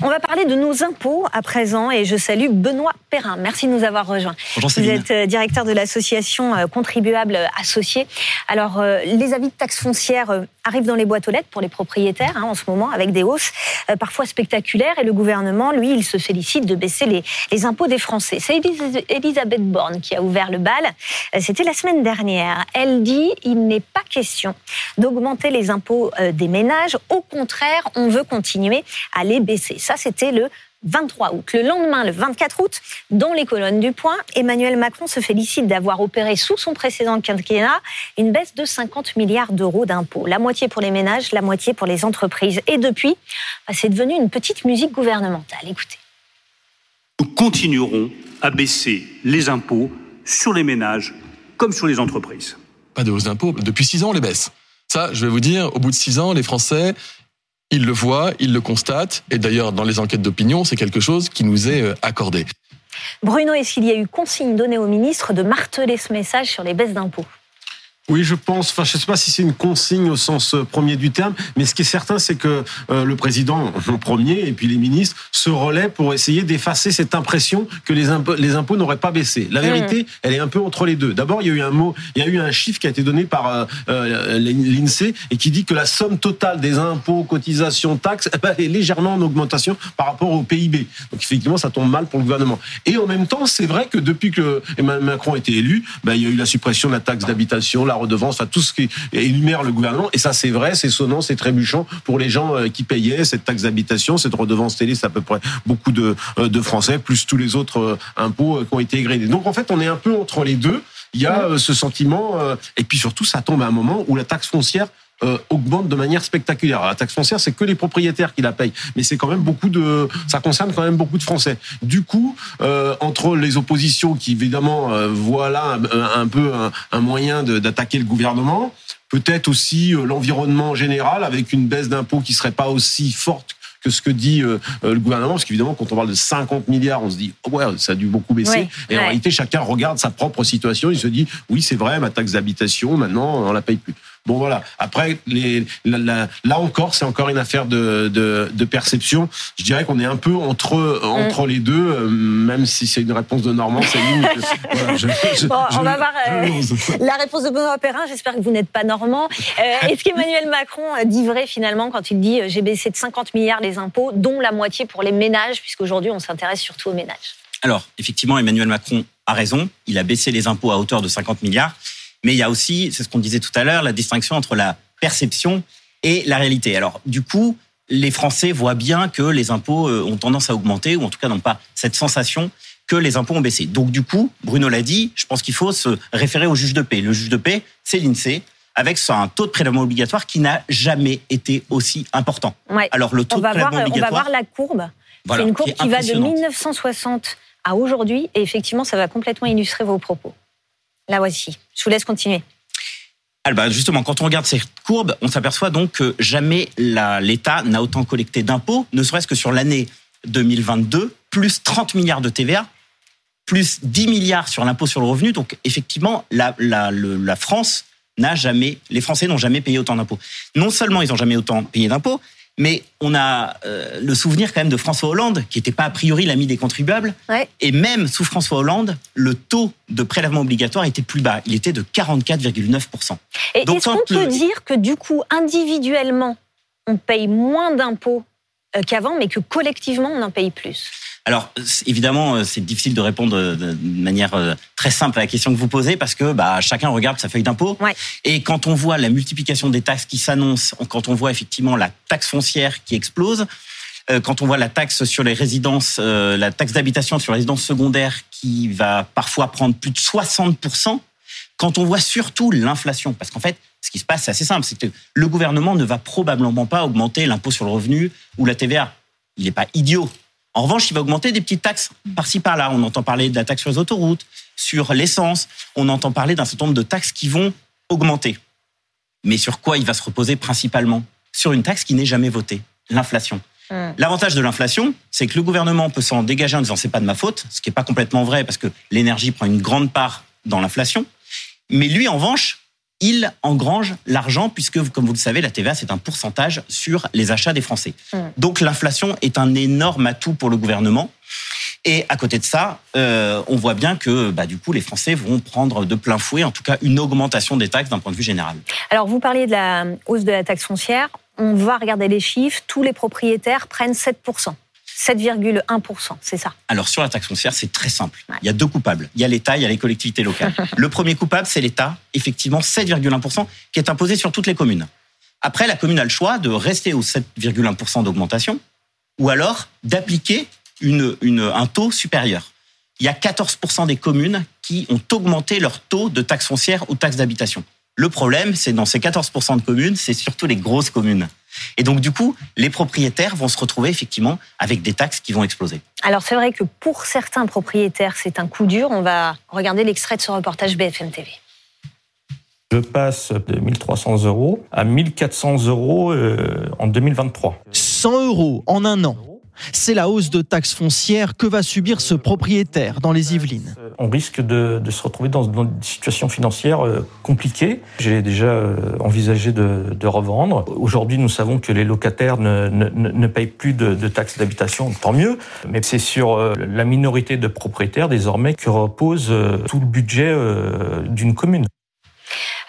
On va parler de nos impôts à présent et je salue Benoît Perrin. Merci de nous avoir rejoints. Bonjour Vous êtes euh, directeur de l'association euh, Contribuables Associés. Alors, euh, les avis de taxes foncières arrivent dans les boîtes aux lettres pour les propriétaires hein, en ce moment avec des hausses parfois spectaculaires et le gouvernement, lui, il se félicite de baisser les, les impôts des Français. C'est Elisabeth Borne qui a ouvert le bal. C'était la semaine dernière. Elle dit il n'est pas question d'augmenter les impôts des ménages. Au contraire, on veut continuer à les baisser. Ça, c'était le 23 août. Le lendemain, le 24 août, dans les colonnes du Point, Emmanuel Macron se félicite d'avoir opéré sous son précédent quinquennat une baisse de 50 milliards d'euros d'impôts. La moitié pour les ménages, la moitié pour les entreprises. Et depuis, bah, c'est devenu une petite musique gouvernementale. Écoutez. Nous continuerons à baisser les impôts sur les ménages comme sur les entreprises. Pas de hausse d'impôts. Depuis six ans, on les baisse. Ça, je vais vous dire, au bout de six ans, les Français, ils le voient, ils le constatent. Et d'ailleurs, dans les enquêtes d'opinion, c'est quelque chose qui nous est euh, accordé. Bruno, est-ce qu'il y a eu consigne donnée au ministre de marteler ce message sur les baisses d'impôts? Oui, je pense. Enfin, je ne sais pas si c'est une consigne au sens euh, premier du terme, mais ce qui est certain, c'est que euh, le président, en premier, et puis les ministres, se relaient pour essayer d'effacer cette impression que les impôts, les impôts n'auraient pas baissé. La vérité, mmh. elle est un peu entre les deux. D'abord, il y a eu un mot, il y a eu un chiffre qui a été donné par euh, l'INSEE et qui dit que la somme totale des impôts, cotisations, taxes eh ben, est légèrement en augmentation par rapport au PIB. Donc effectivement, ça tombe mal pour le gouvernement. Et en même temps, c'est vrai que depuis que Emmanuel Macron a été élu, ben, il y a eu la suppression de la taxe d'habitation, la redevance, à tout ce qui énumère le gouvernement. Et ça, c'est vrai, c'est sonnant, c'est trébuchant pour les gens euh, qui payaient cette taxe d'habitation, cette redevance télé, c'est à peu près beaucoup de, euh, de Français, plus tous les autres euh, impôts qui ont été égrenés. Donc en fait, on est un peu entre les deux. Il y a ce sentiment, et puis surtout, ça tombe à un moment où la taxe foncière augmente de manière spectaculaire. la taxe foncière, c'est que les propriétaires qui la payent, mais c'est quand même beaucoup de, ça concerne quand même beaucoup de Français. Du coup, entre les oppositions qui évidemment voient là un, peu un, moyen d'attaquer le gouvernement, peut-être aussi l'environnement général avec une baisse d'impôts qui serait pas aussi forte que ce que dit euh, euh, le gouvernement, parce qu'évidemment, quand on parle de 50 milliards, on se dit, oh ouais, ça a dû beaucoup baisser. et en réalité, chacun regarde sa propre situation, il se dit, oui, c'est vrai, ma taxe d'habitation, maintenant, on la paye plus. Bon voilà. Après, les, là encore, c'est encore une affaire de, de, de perception. Je dirais qu'on est un peu entre entre mm. les deux, euh, même si c'est une réponse de Normand. Céline. voilà, on va voir la réponse de Benoît Perrin. J'espère que vous n'êtes pas normand. Est-ce qu'Emmanuel Macron dit vrai finalement quand il dit j'ai baissé de 50 milliards les impôts, dont la moitié pour les ménages, puisqu'aujourd'hui on s'intéresse surtout aux ménages? Alors, effectivement, Emmanuel Macron a raison. Il a baissé les impôts à hauteur de 50 milliards. Mais il y a aussi, c'est ce qu'on disait tout à l'heure, la distinction entre la perception et la réalité. Alors, du coup, les Français voient bien que les impôts euh, ont tendance à augmenter, ou en tout cas n'ont pas cette sensation que les impôts ont baissé. Donc, du coup, Bruno l'a dit, je pense qu'il faut se référer au juge de paix. Le juge de paix, c'est l'INSEE avec un taux de prélèvement obligatoire qui n'a jamais été aussi important. Alors le taux on va de prélèvement voir, obligatoire, on va voir la courbe. c'est une courbe qui, va de 1960 à aujourd'hui, et effectivement, ça va complètement illustrer vos propos. Là voici. Je vous laisse continuer. Ah, bah, justement, quand on regarde ces courbes, on s'aperçoit donc que jamais l'État n'a autant collecté d'impôts, ne serait-ce que sur l'année 2022, plus 30 milliards de TVA, plus 10 milliards sur l'impôt sur le revenu. Donc effectivement, la, la France n'a jamais, les Français n'ont jamais payé autant d'impôts. Non seulement ils n'ont jamais autant payé d'impôts, mais on a euh, le souvenir quand même de François Hollande, qui n'était pas a priori l'ami des contribuables. Et même sous François Hollande, le taux de prélèvement obligatoire était plus bas. Il était de 44,9%. Et est-ce qu'on peut dire que du coup, individuellement, on paye moins d'impôts euh, qu'avant, mais que collectivement, on en paye plus? Alors évidemment, euh, c'est difficile de répondre euh, de manière euh, très simple à la question que vous posez parce que bah, chacun regarde sa feuille d'impôt. Et quand on voit la multiplication des taxes qui s'annoncent, quand on voit effectivement la taxe foncière qui explose, quand on voit la taxe sur les résidences, la taxe d'habitation sur les résidences secondaires qui va parfois prendre plus de 60%, quand on voit surtout l'inflation, parce qu'en fait, ce qui se passe, c'est assez simple, c'est que le gouvernement ne va probablement pas augmenter l'impôt sur le revenu ou la TVA. Il n'est pas idiot en revanche, il va augmenter des petites taxes par-ci par-là. On entend parler de la taxe sur les autoroutes, sur l'essence. On entend parler d'un certain nombre de taxes qui vont augmenter. Mais sur quoi il va se reposer principalement? Sur une taxe qui n'est jamais votée, l'inflation. Hmm. L'avantage de l'inflation, c'est que le gouvernement peut s'en dégager en disant c'est pas de ma faute, ce qui n'est pas complètement vrai parce que l'énergie prend une grande part dans l'inflation. Mais lui, en revanche, il engrange l'argent puisque, comme vous le savez, la TVA, c'est un pourcentage sur les achats des Français. Mmh. Donc l'inflation est un énorme atout pour le gouvernement. Et à côté de ça, euh, on voit bien que bah, du coup, les Français vont prendre de plein fouet, en tout cas, une augmentation des taxes d'un point de vue général. Alors, vous parliez de la hausse de la taxe foncière. On va regarder les chiffres. Tous les propriétaires prennent 7 7,1%, c'est ça. Alors sur la taxe foncière, c'est très simple. Il y a deux coupables. Il y a l'État, il y a les collectivités locales. le premier coupable, c'est l'État, effectivement 7,1%, qui est imposé sur toutes les communes. Après, la commune a le choix de rester au 7,1% d'augmentation ou alors d'appliquer une, un taux supérieur. Il y a 14% des communes qui ont augmenté leur taux de taxe foncière ou taxe d'habitation. Le problème, c'est dans ces 14% de communes, c'est surtout les grosses communes. Et donc, du coup, les propriétaires vont se retrouver effectivement avec des taxes qui vont exploser. Alors, c'est vrai que pour certains propriétaires, c'est un coup dur. On va regarder l'extrait de ce reportage BFM TV. Je passe de 1300 euros à 1400 euros euh, en 2023. 100 euros en un an. C'est la hausse de taxes foncières que va subir ce propriétaire dans les Yvelines. On risque de, se retrouver dans, une situation financière euh, compliquée. J'ai déjà euh, envisagé de, revendre. Aujourd'hui, nous savons que les locataires ne, payent plus de, taxes d'habitation, tant mieux. Mais c'est sur euh, la minorité de propriétaires désormais que repose tout le budget d'une commune.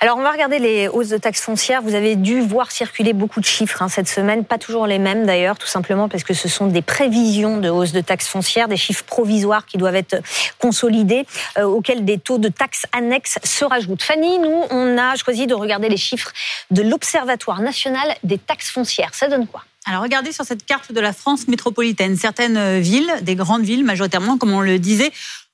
Alors, on va regarder les hausses de taxes foncières. Vous avez dû voir circuler beaucoup de chiffres hein, cette semaine, pas toujours les mêmes d'ailleurs, tout simplement parce que ce sont des prévisions de hausse de taxes foncières, des chiffres provisoires qui doivent être consolidés, euh, auxquels des taux de taxes annexes se rajoutent. Fanny, nous, on a choisi de regarder les chiffres de l'Observatoire national des taxes foncières. Ça donne quoi? Alors regardez sur cette carte de la France métropolitaine, certaines euh, villes, des grandes villes majoritairement, comme on le disait,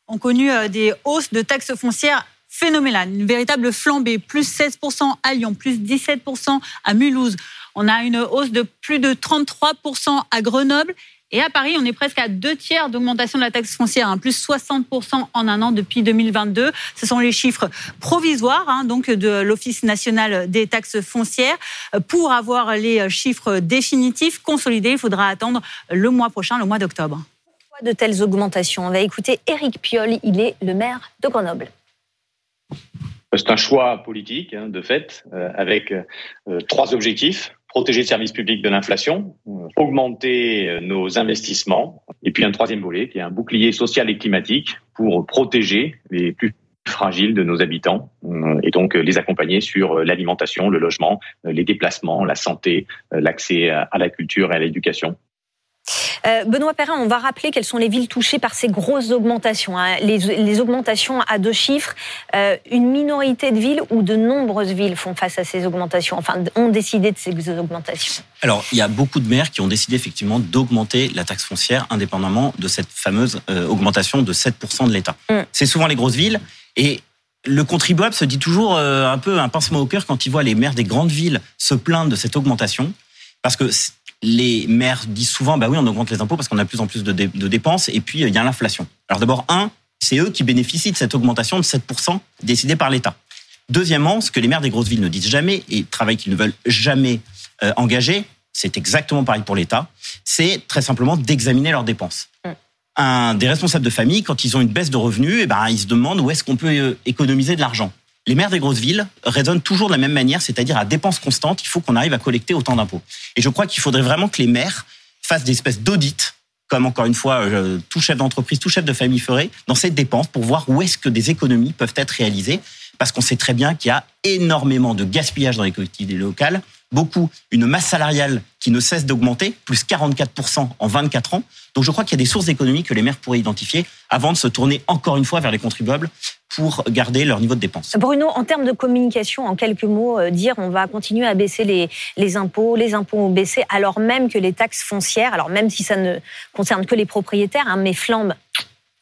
ont connu euh, des hausses de taxes foncières phénoménal, une véritable flambée, plus 16% à Lyon, plus 17% à Mulhouse. On a une hausse de plus de 33% à Grenoble. Et à Paris, on est presque à deux tiers d'augmentation de la taxe foncière, hein, plus 60% en un an depuis 2022. Ce sont les chiffres provisoires hein, donc de l'Office national des taxes foncières. Pour avoir les chiffres définitifs consolidés, il faudra attendre le mois prochain, le mois d'octobre. Pourquoi de telles augmentations? On va écouter Éric Piolle, il est le maire de Grenoble. C'est un choix politique, hein, de fait, euh, avec euh, trois objectifs protéger le service public de l'inflation, euh, augmenter nos investissements, et puis un troisième volet qui est un bouclier social et climatique pour protéger les plus fragiles de nos habitants et donc les accompagner sur l'alimentation, le logement, les déplacements, la santé, l'accès à la culture et à l'éducation. Euh, Benoît Perrin, on va rappeler quelles sont les villes touchées par ces grosses augmentations. Hein. Les, augmentations à deux chiffres, euh, une minorité de villes ou de nombreuses villes font face à ces augmentations, enfin ont décidé de ces augmentations. Alors, il y a beaucoup de maires qui ont décidé effectivement d'augmenter la taxe foncière indépendamment de cette fameuse euh, augmentation de 7% de l'État. Mm. C'est souvent les grosses villes et le contribuable se dit toujours un peu un pincement au cœur quand il voit les maires des grandes villes se plaindre de cette augmentation parce que les maires disent souvent, bah oui, on augmente les impôts parce qu'on a de plus en plus de, dépenses, et puis euh, il y a l'inflation. Alors d'abord, un, c'est eux qui bénéficient de cette augmentation de 7% décidée par l'État. Deuxièmement, ce que les maires des grosses villes ne disent jamais, et travail qu'ils ne veulent jamais euh, engager, c'est exactement pareil pour l'État, c'est très simplement d'examiner leurs dépenses. Mm. Un, des responsables de famille, quand ils ont une baisse de revenus, eh ben, ils se demandent où est-ce qu'on peut euh, économiser de l'argent les maires des grosses villes raisonnent toujours de la même manière, c'est-à-dire à dépenses constantes, il faut qu'on arrive à collecter autant d'impôts. Et je crois qu'il faudrait vraiment que les maires fassent des espèces d'audits, comme encore une fois euh, tout chef d'entreprise, tout chef de famille ferait, dans ces dépenses pour voir où est-ce que des économies peuvent être réalisées, parce qu'on sait très bien qu'il y a énormément de gaspillage dans les collectivités locales, beaucoup, une masse salariale qui ne cesse d'augmenter, plus 44% en 24 ans. Donc je crois qu'il y a des sources d'économie que les maires pourraient identifier avant de se tourner encore une fois vers les contribuables Bruno, en termes de communication, en quelques mots, euh, dire on va continuer à baisser les, les impôts, les impôts ont baissé, alors même que les taxes foncières, alors même si ça ne concerne que les propriétaires, hein, mais flambent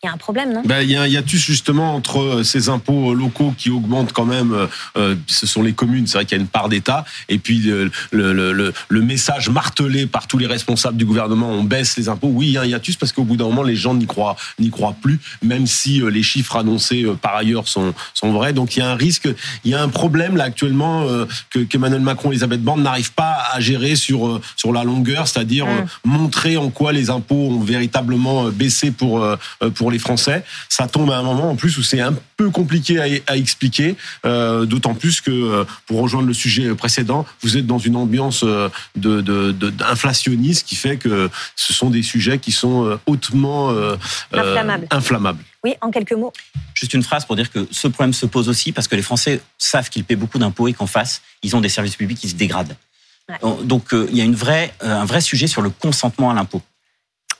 il y a un problème, non? Ben, Il y a un hiatus justement entre euh, ces impôts locaux qui augmentent quand même, euh, euh, ce sont les communes, c'est vrai qu'il y a une part d'État, et puis le, le, le, le, message martelé par tous les responsables du gouvernement, on baisse les impôts. Oui, il y a un hiatus parce qu'au bout d'un moment, les gens n'y croient, n'y croient plus, même si les chiffres annoncés par ailleurs sont, sont vrais. Donc il y a un risque, il y a un problème là actuellement que qu'Emmanuel Macron et Elisabeth Borne n'arrivent pas à gérer sur, sur la longueur, c'est-à-dire mmh. montrer en quoi les impôts ont véritablement baissé pour, pour les Français. Ça tombe à un moment en plus où c'est un peu compliqué à, expliquer, euh, d'autant plus que euh, pour rejoindre le sujet précédent, vous êtes dans une ambiance de, de, inflationniste qui fait que ce sont des sujets qui sont hautement inflammables. inflammables. Oui, en quelques mots. Juste une phrase pour dire que ce problème se pose aussi parce que les Français savent qu'ils paient beaucoup d'impôts et qu'en face, ils ont des services publics qui se dégradent. Donc il y a une vraie, un vrai sujet sur le consentement à l'impôt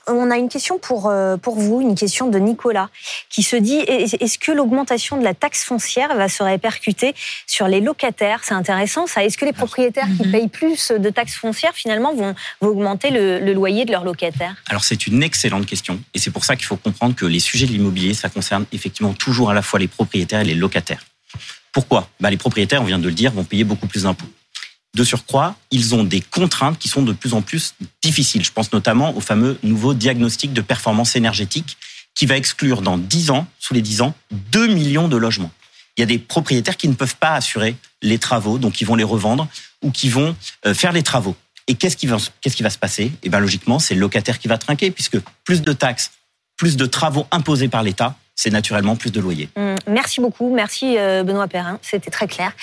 on a une question pour, euh, pour vous, une question de Nicolas, qui se dit est-ce que l'augmentation de la taxe foncière va se répercuter sur les locataires? C'est intéressant ça. Est-ce que les propriétaires qui mhm. payent plus de taxes foncières finalement vont, augmenter le, loyer de leurs locataires? Alors c'est une excellente question et c'est pour ça qu'il faut comprendre que les sujets de l'immobilier, ça concerne effectivement toujours à la fois les propriétaires et les locataires. Pourquoi? Bah, Les propriétaires, on vient de le dire, vont payer beaucoup plus d'impôts. De surcroît, ils ont des contraintes qui sont de plus en plus difficiles. Je pense notamment au fameux nouveau diagnostic de performance énergétique qui va exclure dans 10 ans, sous les 10 ans, 2 millions de logements. Il y a des propriétaires qui ne peuvent pas assurer les travaux, donc ils vont les revendre ou qui vont euh, faire les travaux. Et qu'est-ce qui va, qu'est-ce qui va se passer? Eh bien, logiquement, c'est le locataire qui va trinquer, puisque plus de taxes, plus de travaux imposés par l'État, c'est naturellement plus de loyers. Mmh, merci beaucoup. Merci euh, Benoît Perrin. C'était très clair.